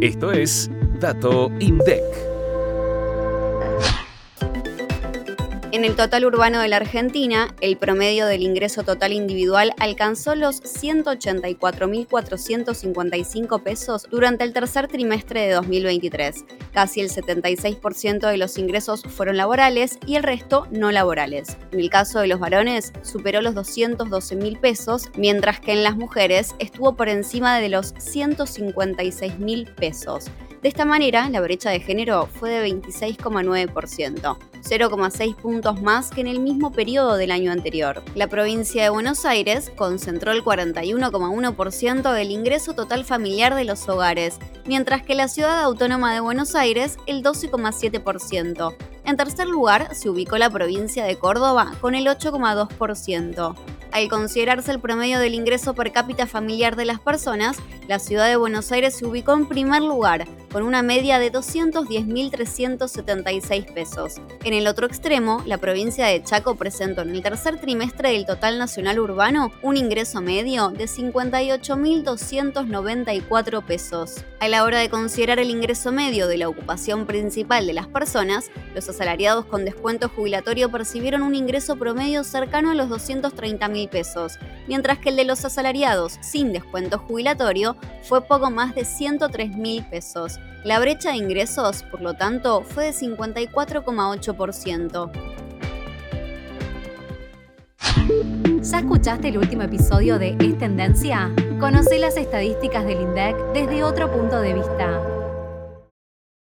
Esto es Dato INDEC. En el total urbano de la Argentina, el promedio del ingreso total individual alcanzó los 184.455 pesos durante el tercer trimestre de 2023. Casi el 76% de los ingresos fueron laborales y el resto no laborales. En el caso de los varones, superó los 212.000 pesos, mientras que en las mujeres estuvo por encima de los 156.000 pesos. De esta manera, la brecha de género fue de 26,9%, 0,6 puntos más que en el mismo periodo del año anterior. La provincia de Buenos Aires concentró el 41,1% del ingreso total familiar de los hogares, mientras que la ciudad autónoma de Buenos Aires el 12,7%. En tercer lugar se ubicó la provincia de Córdoba con el 8,2%. Al considerarse el promedio del ingreso per cápita familiar de las personas, la ciudad de Buenos Aires se ubicó en primer lugar, con una media de 210.376 pesos. En el otro extremo, la provincia de Chaco presentó en el tercer trimestre del total nacional urbano un ingreso medio de 58.294 pesos. A la hora de considerar el ingreso medio de la ocupación principal de las personas, los asalariados con descuento jubilatorio percibieron un ingreso promedio cercano a los 230.000 pesos, mientras que el de los asalariados sin descuento jubilatorio fue poco más de 103.000 pesos. La brecha de ingresos, por lo tanto, fue de 54,8%. ¿Ya escuchaste el último episodio de Es Tendencia? Conoce las estadísticas del INDEC desde otro punto de vista.